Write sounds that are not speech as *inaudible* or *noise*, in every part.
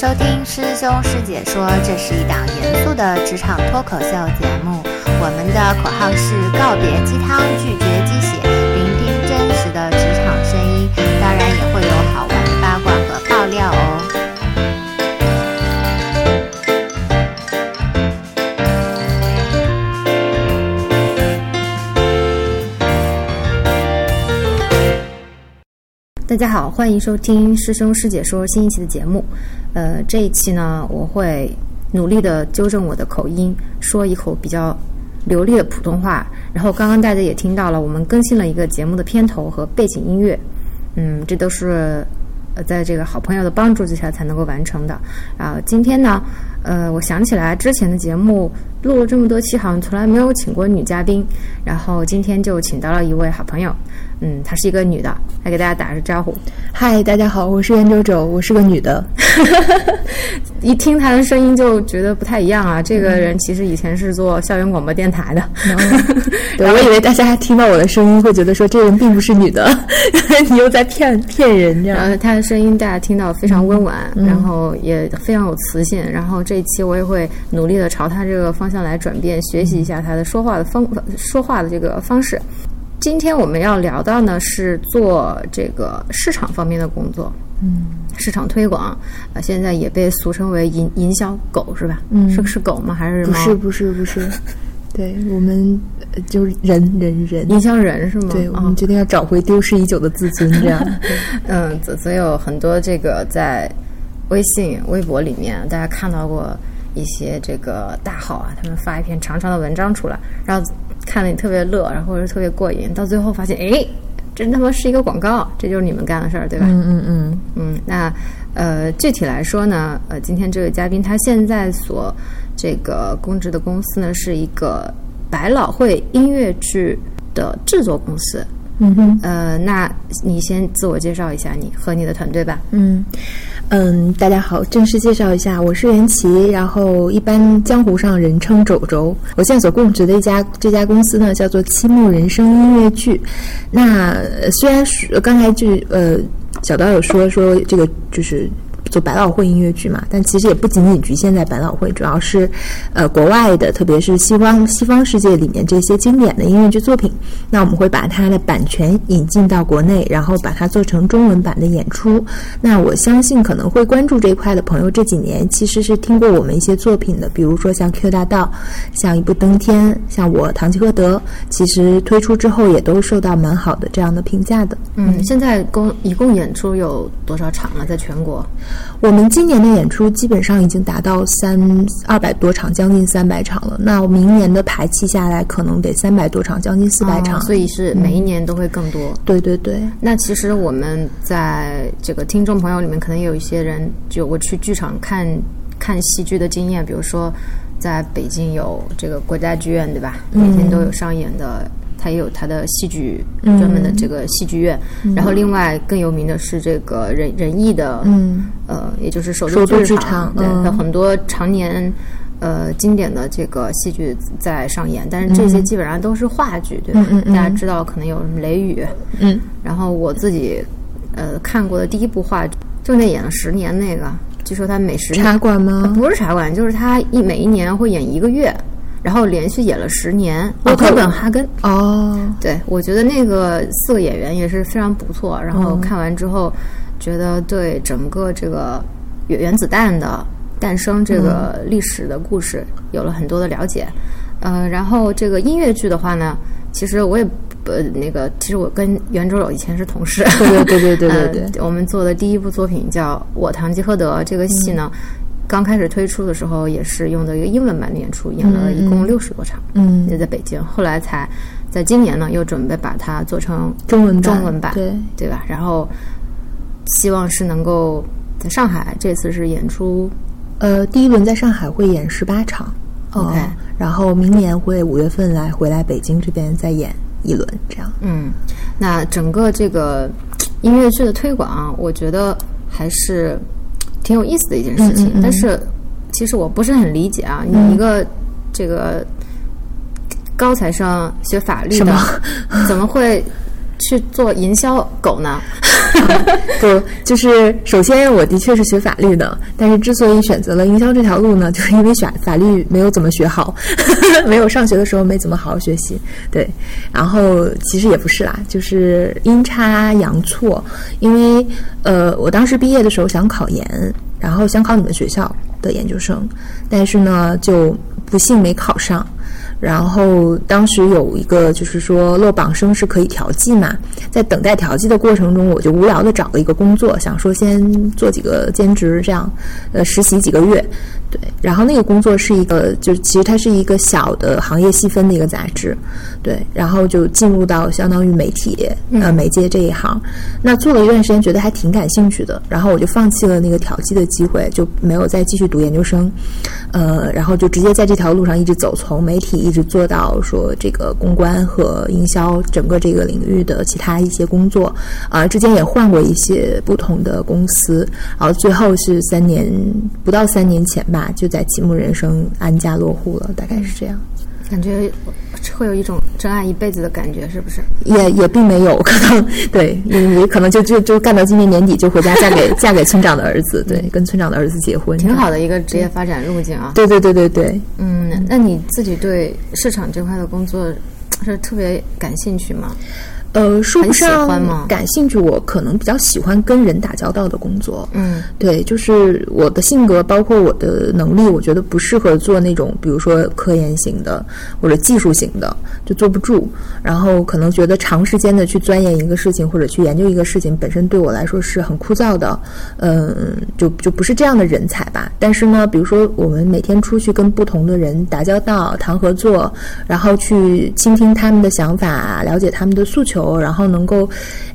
收听师兄师姐说，这是一档严肃的职场脱口秀节目。我们的口号是告别鸡汤，拒绝鸡血，聆听真实的职场声音，当然也会有好玩的八卦和爆料大家好，欢迎收听师兄师姐说新一期的节目。呃，这一期呢，我会努力的纠正我的口音，说一口比较流利的普通话。然后刚刚大家也听到了，我们更新了一个节目的片头和背景音乐。嗯，这都是呃在这个好朋友的帮助之下才能够完成的。啊，今天呢，呃，我想起来之前的节目录了这么多期，好像从来没有请过女嘉宾。然后今天就请到了一位好朋友，嗯，她是一个女的，来给大家打个招呼。嗨，大家好，我是袁周周，我是个女的。一听她的声音就觉得不太一样啊！这个人其实以前是做校园广播电台的，对，我以为大家听到我的声音会觉得说这人并不是女的，*laughs* 你又在骗骗人这样。然后她的声音大家听到非常温婉，然后也非常有磁性。然后这一期我也会努力的朝她这个方向来转变，学习一下他的说话的方说话的这个方式。今天我们要聊到呢是做这个市场方面的工作，嗯，市场推广，呃，现在也被俗称为营营销狗是吧？嗯是是狗吗？还是猫不是不是不是，*laughs* 对我们呃就是人人人，营销人是吗？对，我啊们决定要找回丢失已久的自尊，这样。*laughs* 嗯，所 *laughs* 所以有很多这个在微信、微博里面，大家看到过一些这个大号啊，他们发一篇长长的文章出来，然后看了你特别乐，然后是特别过瘾，到最后发现，哎，这他妈是一个广告，这就是你们干的事儿，对吧？嗯嗯嗯，嗯，那呃，具体来说呢，呃，今天这位嘉宾他现在所这个供职的公司呢，是一个百老汇音乐剧的制作公司。嗯哼，呃，那你先自我介绍一下你和你的团队吧。嗯嗯，大家好，正式介绍一下，我是袁琪，然后一般江湖上人称肘肘。我现在所供职的一家这家公司呢，叫做七木人生音乐剧。那虽然是刚才就呃小刀有说说这个就是。做百老汇音乐剧嘛，但其实也不仅仅局限在百老汇，主要是，呃，国外的，特别是西方西方世界里面这些经典的音乐剧作品，那我们会把它的版权引进到国内，然后把它做成中文版的演出。那我相信可能会关注这一块的朋友，这几年其实是听过我们一些作品的，比如说像《Q 大道》，像一步《登天》，像我《堂吉诃德》，其实推出之后也都受到蛮好的这样的评价的。嗯，现在共一共演出有多少场了？在全国？我们今年的演出基本上已经达到三二百多场，将近三百场了。那明年的排期下来，可能得三百多场，将近四百场。哦所以是每一年都会更多。对对对，那其实我们在这个听众朋友里面，可能也有一些人就我去剧场看看戏剧的经验，比如说在北京有这个国家剧院，对吧？每天都有上演的。它也有它的戏剧专门的这个戏剧院，然后另外更有名的是这个仁仁义的，嗯。呃，也就是首首都剧剧场。对，很多常年呃经典的这个戏剧在上演，但是这些基本上都是话剧，对吧？嗯嗯嗯。大家知道可能有什么《雷雨》，嗯。然后我自己呃看过的第一部话剧，就那演了十年那个，据说他每十年茶馆吗？不是茶馆，就是他一每一年会演一个月，然后连续演了十年。哦哥本哈根，哦，对我觉得那个四个演员也是非常不错。然后嗯看完之后，觉得对整个这个原原子弹的诞生这个历史的故事有了很多的了解。呃，然后这个音乐剧的话呢，其实我也呃那个，其实我跟袁周友以前是同事。对对对对对对对，呃我们做的第一部作品叫《我堂吉诃德》这个戏呢。刚开始推出的时候，也是用的一个英文版的演出，演了一共六十多场，嗯也在北京。后来才在今年呢，又准备把它做成中文版中文版，对对吧？然后希望是能够在上海，这次是演出呃，第一轮在上海会演十八场 OK 哦然后明年会五月份来回来北京这边再演一轮，这样。嗯，那整个这个音乐剧的推广，我觉得还是挺有意思的一件事情。但是其实我不是很理解啊，你一个这个高材生学法律的么，怎么会去做营销狗呢？*laughs* 不，就是首先我的确是学法律的，但是之所以选择了营销这条路呢，*laughs* 就是因为选法律没有怎么学好，*laughs* 没有上学的时候没怎么好好学习。对，然后其实也不是啦，就是阴差阳错，因为呃，我当时毕业的时候想考研，然后想考你们学校的研究生，但是呢，就不幸没考上。然后当时有一个就是说落榜生是可以调剂嘛，在等待调剂的过程中，我就无聊的找了一个工作，想说先做几个兼职，这样呃实习几个月。对，然后那个工作是一个，就其实它是一个小的行业细分的一个杂志，对，然后就进入到相当于媒体呃媒介这一行，那做了一段时间，觉得还挺感兴趣的，然后我就放弃了那个调剂的机会，就没有再继续读研究生，呃，然后就直接在这条路上一直走，从媒体一直做到说这个公关和营销整个这个领域的其他一些工作，啊，之间也换过一些不同的公司，然后最后是三年不到三年前吧。就在启幕人生安家落户了，大概是这样。感觉会有一种真爱一辈子的感觉，是不是？也也并没有，*laughs* 可能对，你可能就就就干到今年年底就回家嫁给 *laughs* 嫁给村长的儿子，对，跟村长的儿子结婚，挺好的一个职业发展路径啊。对对对对对，嗯，那你自己对市场这块的工作是特别感兴趣吗？呃，说不上感兴趣，我可能比较喜欢跟人打交道的工作。嗯，对，就是我的性格，包括我的能力，我觉得不适合做那种，比如说科研型的或者技术型的，就坐不住。然后可能觉得长时间的去钻研一个事情或者去研究一个事情，本身对我来说是很枯燥的。嗯，就就不是这样的人才吧。但是呢，比如说我们每天出去跟不同的人打交道、谈合作，然后去倾听他们的想法，了解他们的诉求。然后能够，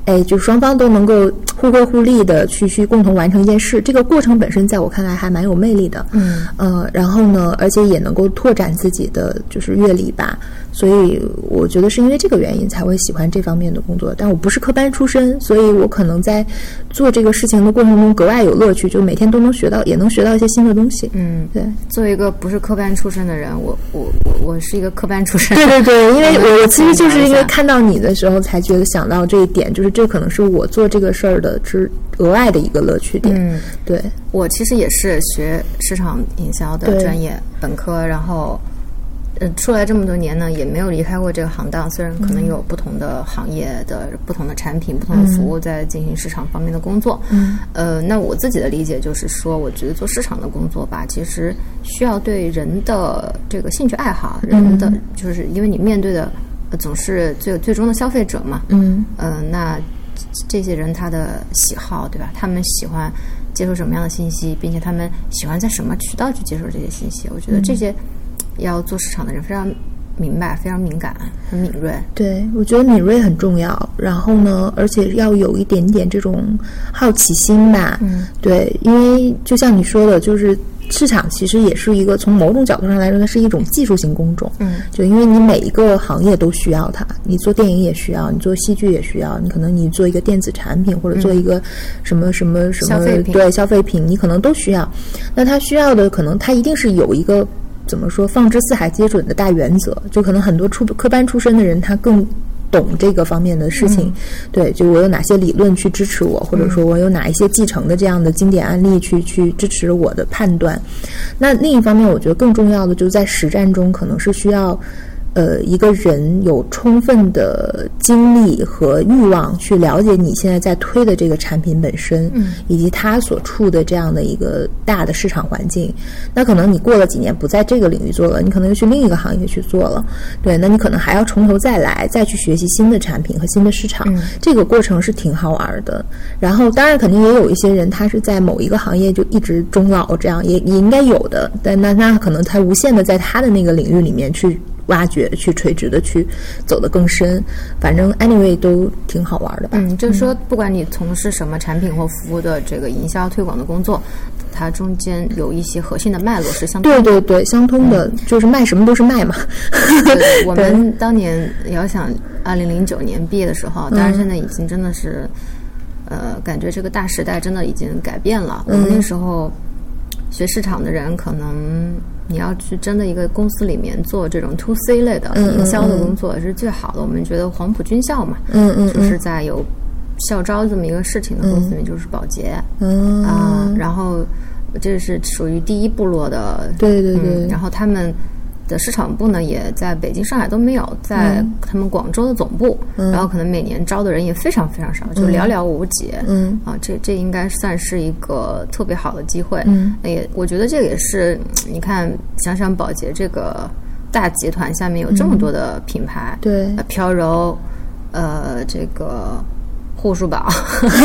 哎，就双方都能够互惠互利的去去共同完成一件事，这个过程本身在我看来还蛮有魅力的。嗯，呃，然后呢，而且也能够拓展自己的就是阅历吧。所以我觉得是因为这个原因才会喜欢这方面的工作。但我不是科班出身，所以我可能在做这个事情的过程中格外有乐趣，就每天都能学到，也能学到一些新的东西。嗯，对。作为一个不是科班出身的人，我我我我是一个科班出身。对对对，因为我我其实就是因为看到你的时候才觉得想到这一点，就是这可能是我做这个事儿的之额外的一个乐趣点。嗯，对。我其实也是学市场营销的专业本科，然后。呃，出来这么多年呢，也没有离开过这个行当。虽然可能有不同的行业的不同的产品、不同的服务在进行市场方面的工作。嗯，呃，那我自己的理解就是说，我觉得做市场的工作吧，其实需要对人的这个兴趣爱好，人的就是因为你面对的总是最最终的消费者嘛。嗯，呃，那这些人他的喜好，对吧？他们喜欢接受什么样的信息，并且他们喜欢在什么渠道去接受这些信息？我觉得这些。要做市场的人非常明白，非常敏感，很敏锐。对，我觉得敏锐很重要。然后呢，而且要有一点点这种好奇心吧。嗯，对，因为就像你说的，就是市场其实也是一个从某种角度上来说，它是一种技术型工种。嗯，就因为你每一个行业都需要它，你做电影也需要，你做戏剧也需要，你可能你做一个电子产品或者做一个什么什么什么对消费品，你可能都需要。那它需要的可能它一定是有一个。怎么说？放之四海皆准的大原则，就可能很多出科班出身的人，他更懂这个方面的事情。对，就我有哪些理论去支持我，或者说我有哪一些继承的这样的经典案例去去支持我的判断。那另一方面，我觉得更重要的就是在实战中，可能是需要。呃，一个人有充分的精力和欲望去了解你现在在推的这个产品本身，嗯，以及他所处的这样的一个大的市场环境。那可能你过了几年不在这个领域做了，你可能又去另一个行业去做了，对，那你可能还要从头再来，再去学习新的产品和新的市场。这个过程是挺好玩的。然后，当然肯定也有一些人，他是在某一个行业就一直终老，这样也也应该有的。但那那可能他无限的在他的那个领域里面去。挖掘，去垂直的去走得更深，反正 anyway 都挺好玩的吧。嗯，就是说，不管你从事什么产品或服务的这个营销推广的工作，它中间有一些核心的脉络是相通的。对对对，相通的，就是卖什么都是卖嘛。*laughs* 我们当年遥想二零零九年毕业的时候，当然现在已经真的是，呃，感觉这个大时代真的已经改变了。我们那时候学市场的人可能。你要去真的一个公司里面做这种 to C 类的营销的工作是最好的。我们觉得黄埔军校嘛，嗯嗯，就是在有校招这么一个事情的公司里面就是保洁嗯啊，然后这是属于第一部落的，对对对嗯，然后他们的市场部呢也在北京、上海都没有，在嗯。他们广州的总部，然后可能每年招的人也非常非常少，就寥寥无几。嗯。啊，这这应该算是一个特别好的机会。嗯，也我觉得这个也是，你看想想宝洁这个大集团下面有这么多的品牌，对。呃飘柔，呃，这个护舒宝，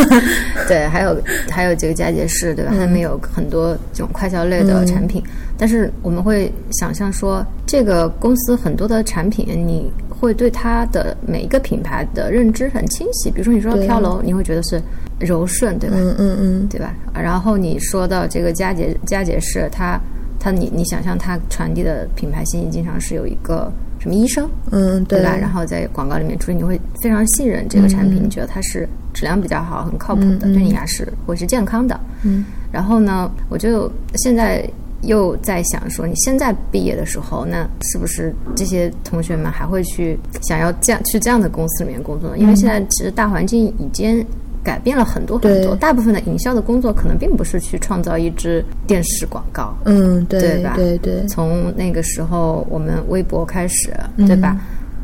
*laughs* 对，还有还有这个佳洁士，对吧？他们有很多这种快消类的产品，但是我们会想象说，这个公司很多的产品，你会对它的每一个品牌的认知很清晰。比如说你说对飘柔，你会觉得是柔顺，对吧？嗯嗯嗯，对吧？然后你说到这个佳洁佳洁士，它它你你想象它传递的品牌信息，经常是有一个什么医生，嗯对吧？然后在广告里面出现，你会非常信任这个产品，你觉得它是质量比较好、很靠谱的，对你牙齿会是健康的。嗯。然后呢，我就现在又在想说，你现在毕业的时候，那是不是这些同学们还会去想要这样去这样的公司里面工作呢？因为现在其实大环境已经。改变了很多很多，大部分的营销的工作可能并不是去创造一支电视广告，嗯对对吧？对对，从那个时候，我们微博开始，对吧？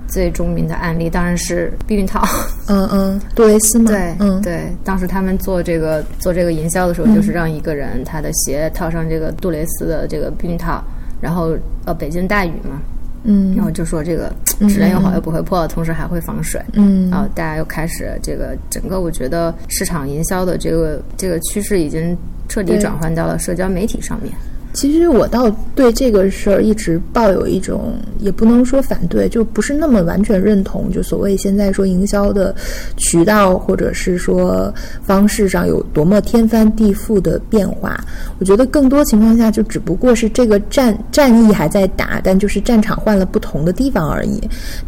最著名的案例当然是避孕套，嗯嗯，杜蕾斯嘛，对，嗯。对。当时他们做这个做这个营销的时候，就是让一个人他的鞋套上这个杜蕾斯的这个避孕套，然后呃北京大雨嘛，嗯然后就说这个质量又好又不会破，同时还会防水。嗯然后大家又开始这个整个，我觉得市场营销的这个这个趋势已经彻底转换到了社交媒体上面。其实我倒对这个事儿一直抱有一种，也不能说反对，就不是那么完全认同。就所谓现在说营销的渠道或者是说方式上有多么天翻地覆的变化，我觉得更多情况下就只不过是这个战战役还在打，但就是战场换了不同的地方而已。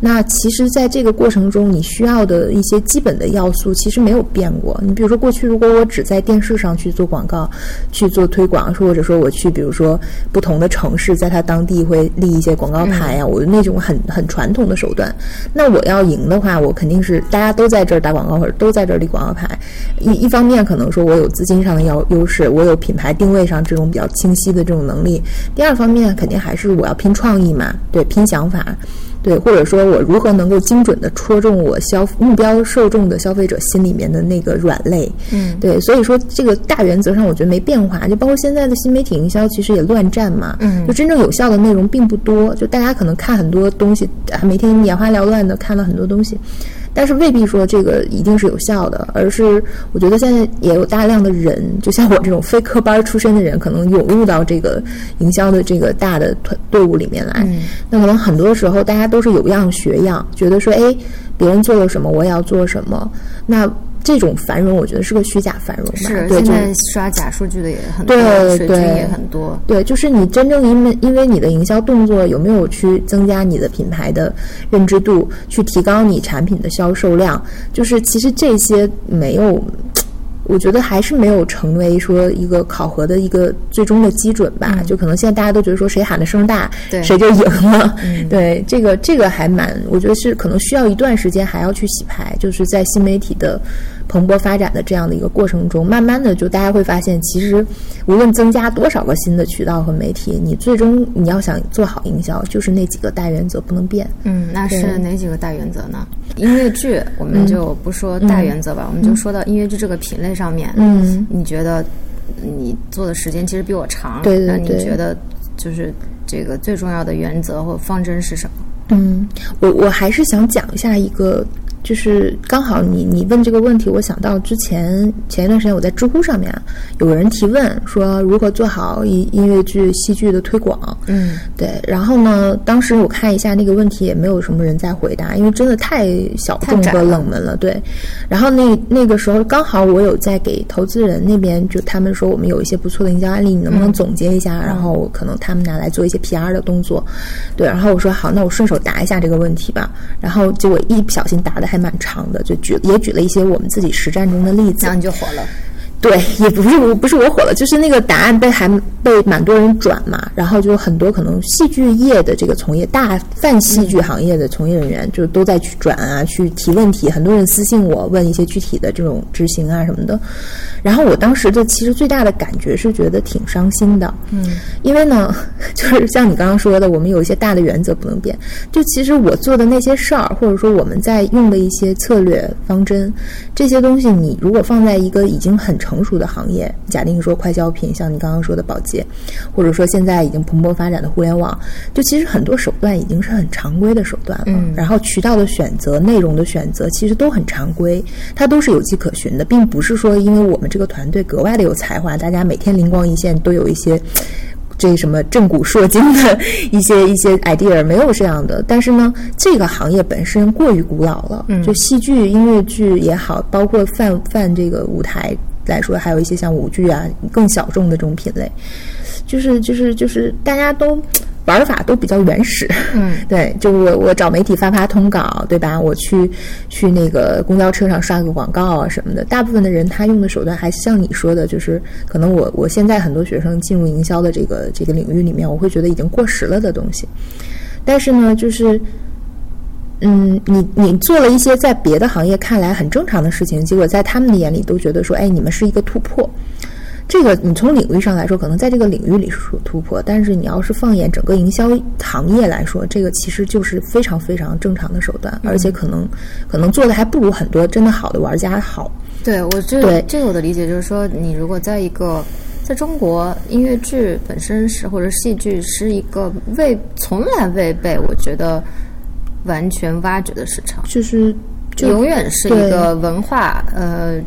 那其实，在这个过程中，你需要的一些基本的要素其实没有变过。你比如说，过去如果我只在电视上去做广告、去做推广，或者说我去，比如说不同的城市，在它当地会立一些广告牌呀、我那种很很传统的手段。那我要赢的话，我肯定是大家都在这儿打广告，或者都在这儿立广告牌。一一方面可能说我有资金上的优优势，我有品牌定位上这种比较清晰的这种能力。第二方面肯定还是我要拼创意嘛，对，拼想法。对，或者说我如何能够精准的戳中我消目标受众的消费者心里面的那个软肋，嗯，对，所以说这个大原则上我觉得没变化，就包括现在的新媒体营销其实也乱战嘛，嗯。就真正有效的内容并不多，就大家可能看很多东西，啊，每天眼花缭乱的看了很多东西，但是未必说这个一定是有效的，而是我觉得现在也有大量的人，就像我这种非科班出身的人，可能涌入到这个营销的这个大的团队伍里面来。嗯那可能很多时候大家都是有样学样，觉得说，哎，别人做了什么，我也要做什么。那这种繁荣，我觉得是个虚假繁荣吧？是，对，现在刷假数据的也很多，对水军对也很多。对，就是你真正因为因为你的营销动作有没有去增加你的品牌的认知度，去提高你产品的销售量，就是其实这些没有。我觉得还是没有成为说一个考核的一个最终的基准吧，就可能现在大家都觉得说谁喊的声大，对谁就赢了。对，这个这个还蛮，我觉得是可能需要一段时间还要去洗牌，就是在新媒体的蓬勃发展的这样的一个过程中，慢慢的就大家会发现，其实无论增加多少个新的渠道和媒体，你最终你要想做好营销，就是那几个大原则不能变。嗯，那是哪几个大原则呢？音乐剧我们就不说大原则吧，我们就说到音乐剧这个品类上面，嗯，你觉得你做的时间其实比我长，对对那你觉得就是这个最重要的原则或方针是什么？嗯，我我还是想讲一下一个，就是刚好你你问这个问题，我想到之前前一段时间我在知乎上面啊有人提问说如何做好音音乐剧、戏剧的推广。嗯对，然后呢，当时我看一下那个问题，也没有什么人在回答，因为真的太小众和冷门了。对，然后那那个时候刚好我有在给投资人那边，就他们说我们有一些不错的营销案例，你能不能总结一下？然后可能他们拿来做一些 PR 的动作。对，然后我说好，那我顺手答一下这个问题吧。然后结果一不小心答的还蛮长的，就举也举了一些我们自己实战中的例子然后。你就火了。对，也不是我不是我火了，就是那个答案被还被蛮多人转嘛，然后就很多可能戏剧业的这个从业大泛戏剧行业的从业人员就都在去转啊，去提问题，很多人私信我问一些具体的这种执行啊什么的，然后我当时的其实最大的感觉是觉得挺伤心的，嗯，*laughs* 因为呢，*laughs* 就是像你刚刚说的，我们有一些大的原则不能变，就其实我做的那些事儿，或者说我们在用的一些策略方针，这些东西你如果放在一个已经很成熟的行业，假定说快消品，像你刚刚说的保洁，或者说现在已经蓬勃发展的互联网，就其实很多手段已经是很常规的手段了。嗯，然后渠道的选择、内容的选择，其实都很常规，它都是有迹可循的，并不是说因为我们这个团队格外的有才华，大家每天灵光一现，都有一些。*tsk* 这什么震古烁今的一 *laughs* 些一些 idea 没有这样的，但是呢，这个行业本身过于古老了。嗯，就戏剧、音乐剧也好，包括泛泛这个舞台来说，还有一些像舞剧啊更小众的这种品类，就是就是就是大家都。玩法都比较原始，嗯，对，就我我找媒体发发通稿，对吧？我去去那个公交车上刷个广告啊什么的。大部分的人他用的手段还像你说的，就是可能我我现在很多学生进入营销的这个这个领域里面，我会觉得已经过时了的东西。但是呢，就是嗯，你你做了一些在别的行业看来很正常的事情，结果在他们的眼里都觉得说，哎，你们是一个突破。这个你从领域上来说，可能在这个领域里是突破，但是你要是放眼整个营销行业来说，这个其实就是非常非常正常的手段，而且可能可能做的还不如很多真的好的玩家好。对我这这个我的理解就是说，你如果在一个在中国音乐剧本身是或者戏剧是一个未从来未被我觉得完全挖掘的市场，就是永远是一个文化呃。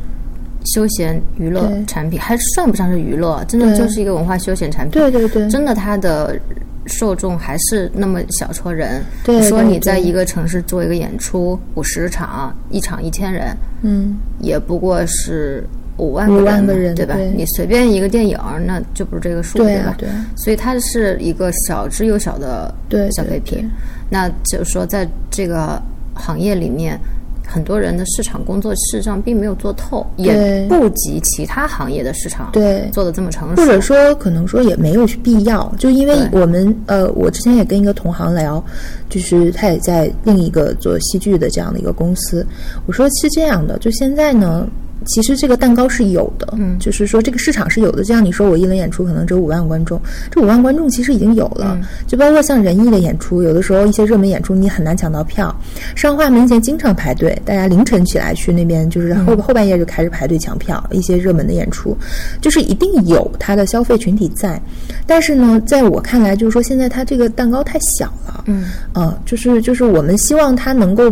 休闲娱乐产品还算不上是娱乐，真的就是一个文化休闲产品。对对对，真的它的受众还是那么小撮人。对，说你在一个城市做一个演出，五十场，一场一千人，嗯，也不过是五万个人，对吧？你随便一个电影，那就不是这个数，对吧？对。所以它是一个小之又小的消费品。那就是说，在这个行业里面。很多人的市场工作事实上并没有做透，也不及其他行业的市场对做的这么成熟，或者说可能说也没有必要，就因为我们呃，我之前也跟一个同行聊，就是他也在另一个做戏剧的这样的一个公司，我说是这样的，就现在呢。其实这个蛋糕是有的，嗯，就是说这个市场是有的。就像你说，我一轮演出可能只有五万观众，这五万观众其实已经有了。就包括像仁义的演出，有的时候一些热门演出你很难抢到票。上画门前经常排队，大家凌晨起来去那边，就是后后半夜就开始排队抢票。一些热门的演出，就是一定有它的消费群体在。但是呢，在我看来，就是说现在它这个蛋糕太小了，嗯，啊，就是就是我们希望它能够。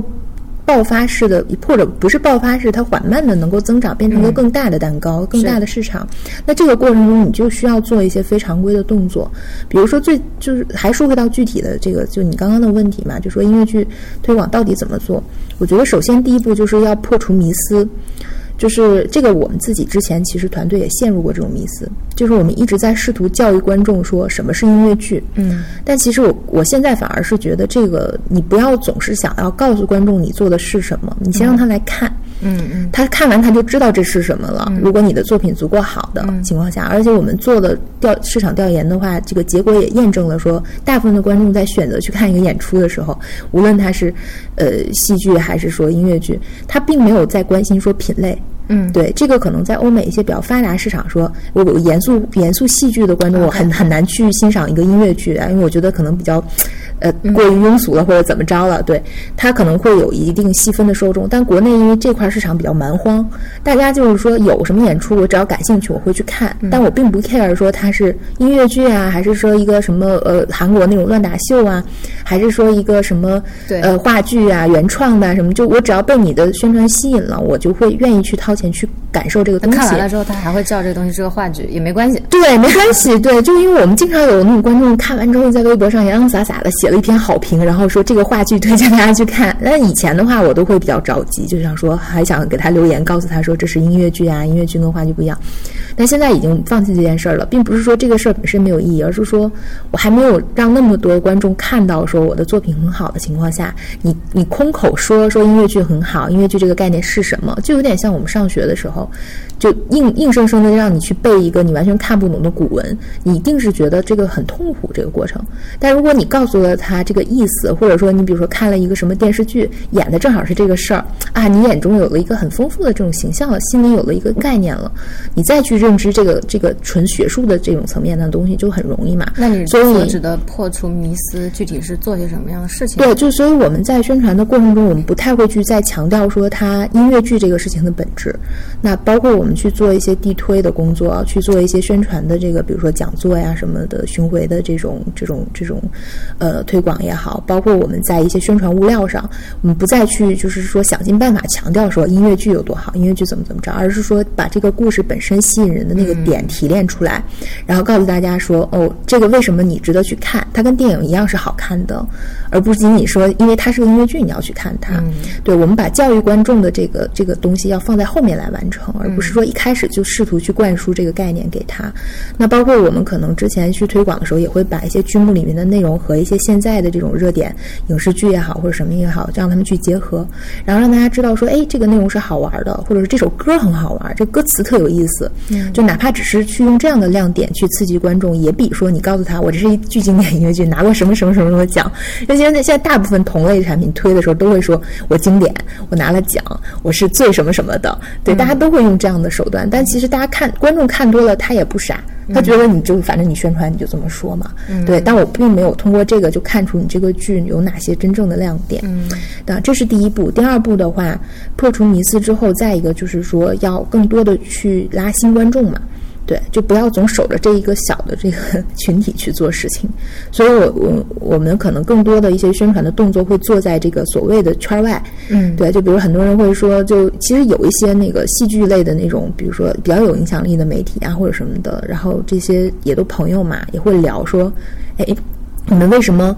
爆发式的，或者不是爆发式，它缓慢的能够增长，变成一个更大的蛋糕，更大的市场。那这个过程中，你就需要做一些非常规的动作，比如说最就是还说回到具体的这个，就你刚刚的问题嘛，就说音乐剧推广到底怎么做？我觉得首先第一步就是要破除迷思。就是这个，我们自己之前其实团队也陷入过这种迷思，就是我们一直在试图教育观众说什么是音乐剧，嗯，但其实我我现在反而是觉得这个你不要总是想要告诉观众你做的是什么，你先让他来看，嗯。嗯，他看完他就知道这是什么了。如果你的作品足够好的情况下，而且我们做的调市场调研的话，这个结果也验证了说，大部分的观众在选择去看一个演出的时候，无论他是呃戏剧还是说音乐剧，他并没有在关心说品类。嗯，对，这个可能在欧美一些比较发达市场，说我严肃严肃戏剧的观众，我很很难去欣赏一个音乐剧啊，因为我觉得可能比较。呃，过于庸俗了，或者怎么着了？对，它可能会有一定细分的受众，但国内因为这块市场比较蛮荒，大家就是说有什么演出，我只要感兴趣，我会去看，但我并不 care 说它是音乐剧啊，还是说一个什么呃韩国那种乱打秀啊，还是说一个什么呃话剧啊原创的什么，就我只要被你的宣传吸引了，我就会愿意去掏钱去感受这个东西。看完了之后，他还会叫这个东西是个话剧，也没关系。对，没关系。对，就因为我们经常有那种观众看完之后在微博上洋洋洒洒的写。了一篇好评，然后说这个话剧推荐大家去看。*laughs* 那以前的话，我都会比较着急，就想说还想给他留言，告诉他说这是音乐剧啊，音乐剧跟话剧不一样。但现在已经放弃这件事儿了，并不是说这个事儿本身没有意义，而是说我还没有让那么多观众看到说我的作品很好的情况下，你你空口说说音乐剧很好，音乐剧这个概念是什么？就有点像我们上学的时候。候，就硬硬生生的让你去背一个你完全看不懂的古文，你一定是觉得这个很痛苦这个过程。但如果你告诉了他这个意思，或者说你比如说看了一个什么电视剧，演的正好是这个事儿啊，你眼中有了一个很丰富的这种形象了，心里有了一个概念了，你再去认知这个这个纯学术的这种层面的东西就很容易嘛。那你所以所指的破除迷思，具体是做些什么样的事情？对，就所以我们在宣传的过程中，我们不太会去再强调说它音乐剧这个事情的本质。那包括我们去做一些地推的工作，去做一些宣传的这个，比如说讲座呀什么的巡回的这种这种这种呃推广也好，包括我们在一些宣传物料上，我们不再去就是说想尽办法强调说音乐剧有多好，音乐剧怎么怎么着，而是说把这个故事本身吸引人的那个点提炼出来，然后告诉大家说哦，这个为什么你值得去看，它跟电影一样是好看的，而不仅仅说因为它是个音乐剧你要去看它。对我们把教育观众的这个这个东西要放在后面来完成，而不是说一开始就试图去灌输这个概念给他。那包括我们可能之前去推广的时候，也会把一些剧目里面的内容和一些现在的这种热点影视剧也好或者什么也好，让他们去结合，然后让大家知道说，哎，这个内容是好玩的，或者是这首歌很好玩，这歌词特有意思。就哪怕只是去用这样的亮点去刺激观众，也比说你告诉他我这是一剧经典音乐剧，拿过什么什么什么什么奖。因为现在现在大部分同类产品推的时候都会说我经典，我拿了奖，我是最什么什么的。对，大家都会用这样的手段，但其实大家看观众看多了，他也不傻。他觉得你就反正你宣传你就这么说嘛，对，但我并没有通过这个就看出你这个剧有哪些真正的亮点，嗯，那这是第一步。第二步的话，破除迷思之后，再一个就是说要更多的去拉新观众嘛。对，就不要总守着这一个小的这个 *laughs* 群体去做事情。所以我我我们可能更多的一些宣传的动作会做在这个所谓的圈外。嗯对，就比如很多人会说，就其实有一些那个戏剧类的那种，比如说比较有影响力的媒体啊或者什么的，然后这些也都朋友嘛，也会聊说，哎。你们为什么，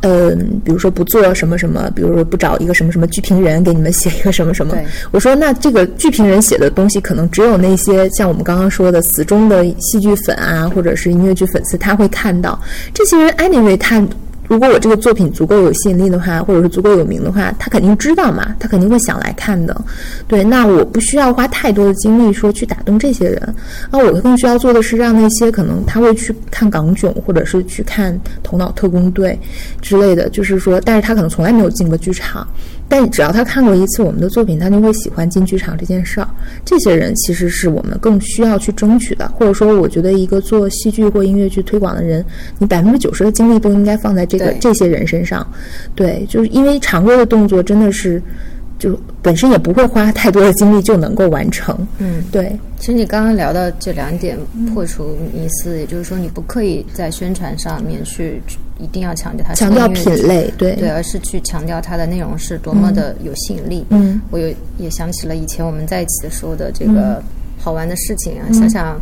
呃，比如说不做什么什么，比如说不找一个什么什么剧评人给你们写一个什么什么？我说那这个剧评人写的东西，可能只有那些像我们刚刚说的死忠的戏剧粉啊，或者是音乐剧粉丝，他会看到。这些人 anyway 他。如果我这个作品足够有吸引力的话，或者是足够有名的话，他肯定知道嘛，他肯定会想来看的。对，那我不需要花太多的精力说去打动这些人，那我更需要做的是让那些可能他会去看港囧，或者是去看《头脑特工队》之类的，就是说，但是他可能从来没有进过剧场，但只要他看过一次我们的作品，他就会喜欢进剧场这件事儿。这些人其实是我们更需要去争取的，或者说，我觉得一个做戏剧或音乐剧推广的人，你百分之九十的精力都应该放在这个这些人身上。对，就是因为常规的动作真的是，就本身也不会花太多的精力就能够完成。嗯，对，其实你刚刚聊到这两点，破除迷思，也就是说你不刻意在宣传上面去一定要强调它是强调品类，对，对，而是去强调它的内容是多么的有吸引力。嗯，我有也想起了以前我们在一起的时候的这个好玩的事情啊，想想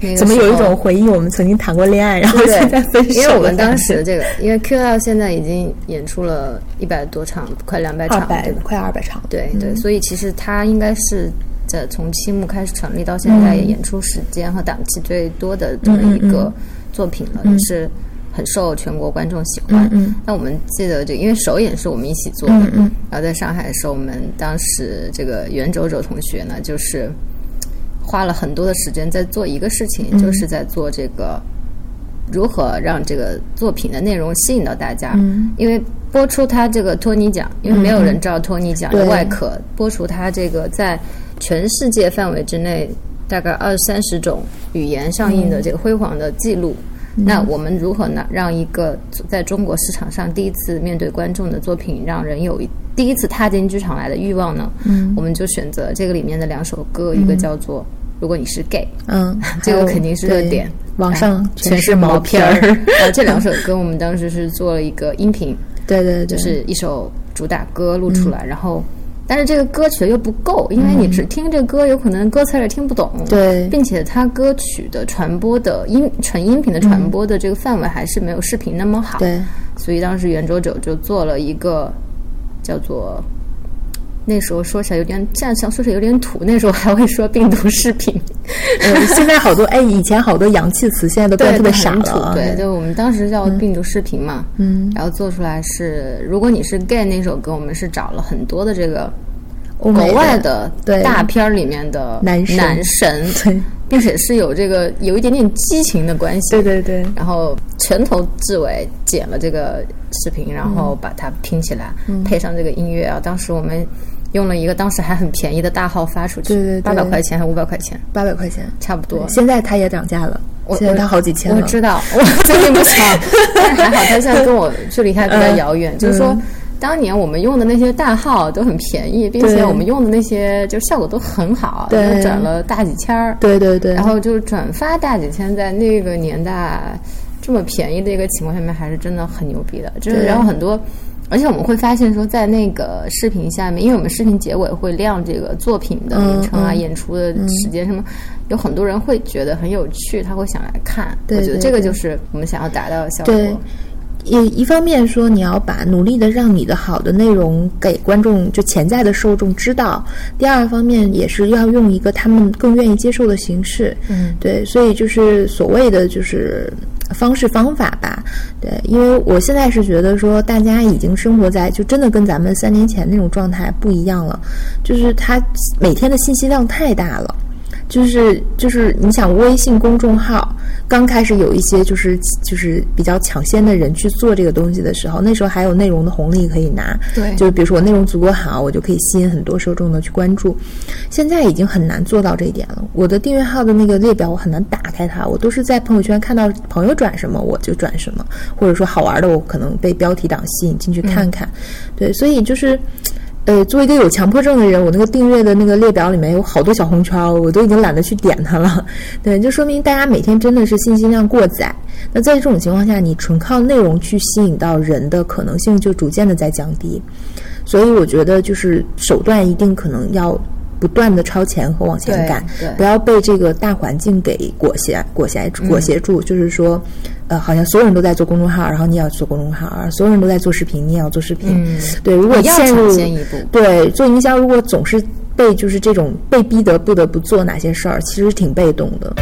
那个嗯怎么有一种回忆？我们曾经谈过恋爱，然后对现在分手了，因为我们当时这个，因为 Q L 现在已经演出了一百多场，快两百场，二百对吧？快二百场，对对，所以其实它应该是在从期末开始成立到现在，演出时间和档期最多的这么一个作品了，就是很受全国观众喜欢。嗯那我们记得这，因为首演是我们一起做的，嗯嗯然后在上海的时候，我们当时这个袁周周同学呢，就是花了很多的时间在做一个事情，嗯就是在做这个如何让这个作品的内容吸引到大家。嗯因为播出他这个托尼奖，因为没有人知道托尼奖的外壳，播出他这个在全世界范围之内大概二三十种语言上映的这个辉煌的记录。那我们如何呢？让一个在中国市场上第一次面对观众的作品，让人有一第一次踏进剧场来的欲望呢？嗯。我们就选择这个里面的两首歌，一个叫做《如果你是 gay》，嗯，*laughs* 这个肯定是热点。网上啊全是毛片儿，啊，*laughs* 这两首歌我们当时是做了一个音频，*laughs* 对对对，就是一首主打歌录出来，然后，但是这个歌曲又不够，因为你只听这歌，有可能歌词也听不懂。对并且它歌曲的传播的音纯音频的传播的这个范围还是没有视频那么好。对，所以当时圆周九就做了一个叫做。那时候说起来有点，现在想说起来有点土。那时候还会说病毒视频，*laughs* 呃，现在好多哎，以前好多洋气词，现在都变得特别傻很土了。对，就我们当时叫病毒视频嘛，嗯，然后做出来是，如果你是 gay 那首歌，我们是找了很多的这个国外的对大片儿里面的男神男神，对并且是有这个有一点点激情的关系。对对对，然后从头至尾剪了这个视频，然后把它拼起来，嗯配上这个音乐啊。当时我们用了一个当时还很便宜的大号发出去，对对对八百块钱还五百块钱，八百块钱，差不多。现在它也涨价了，我现在它好几千了。我知道，我最近不巧，*laughs* 但是还好，它现在跟我距离还比较遥远。就是说，当年我们用的那些大号都很便宜，并且我们用的那些就效果都很好，对就转了大几千儿。对对对，然后就是转发大几千，在那个年代这么便宜的一个情况下面，还是真的很牛逼的。就是然后很多，而且我们会发现说，在那个视频下面，因为我们视频结尾会亮这个作品的名称啊、演出的时间什么，有很多人会觉得很有趣，他会想来看。对我觉得这个就是我们想要达到的效果。对也一方面说你要把努力的让你的好的内容给观众，就潜在的受众知道；第二方面也是要用一个他们更愿意接受的形式。嗯，对，所以就是所谓的就是方式方法吧。对，因为我现在是觉得说，大家已经生活在就真的跟咱们三年前那种状态不一样了，就是他每天的信息量太大了。就是就是你想微信公众号刚开始有一些就是就是比较抢先的人去做这个东西的时候，那时候还有内容的红利可以拿。对就比如说我内容足够好，我就可以吸引很多受众的去关注。现在已经很难做到这一点了。我的订阅号的那个列表我很难打开它，我都是在朋友圈看到朋友转什么我就转什么，或者说好玩的我可能被标题党吸引进去看看。对，所以就是。呃，作为一个有强迫症的人，我那个订阅的那个列表里面有好多小红圈，我都已经懒得去点它了。*laughs* 对，就说明大家每天真的是信息量过载。那在这种情况下，你纯靠内容去吸引到人的可能性就逐渐的在降低。所以我觉得就是手段一定可能要不断的超前和往前赶，不要被这个大环境给裹挟、裹挟、嗯裹挟住。就是说，呃，好像所有人都在做公众号，然后你也要做公众号；而所有人都在做视频，你也要做视频。嗯对，如果要陷入一步对做营销，如果总是被就是这种被逼得不得不做哪些事儿，其实挺被动的。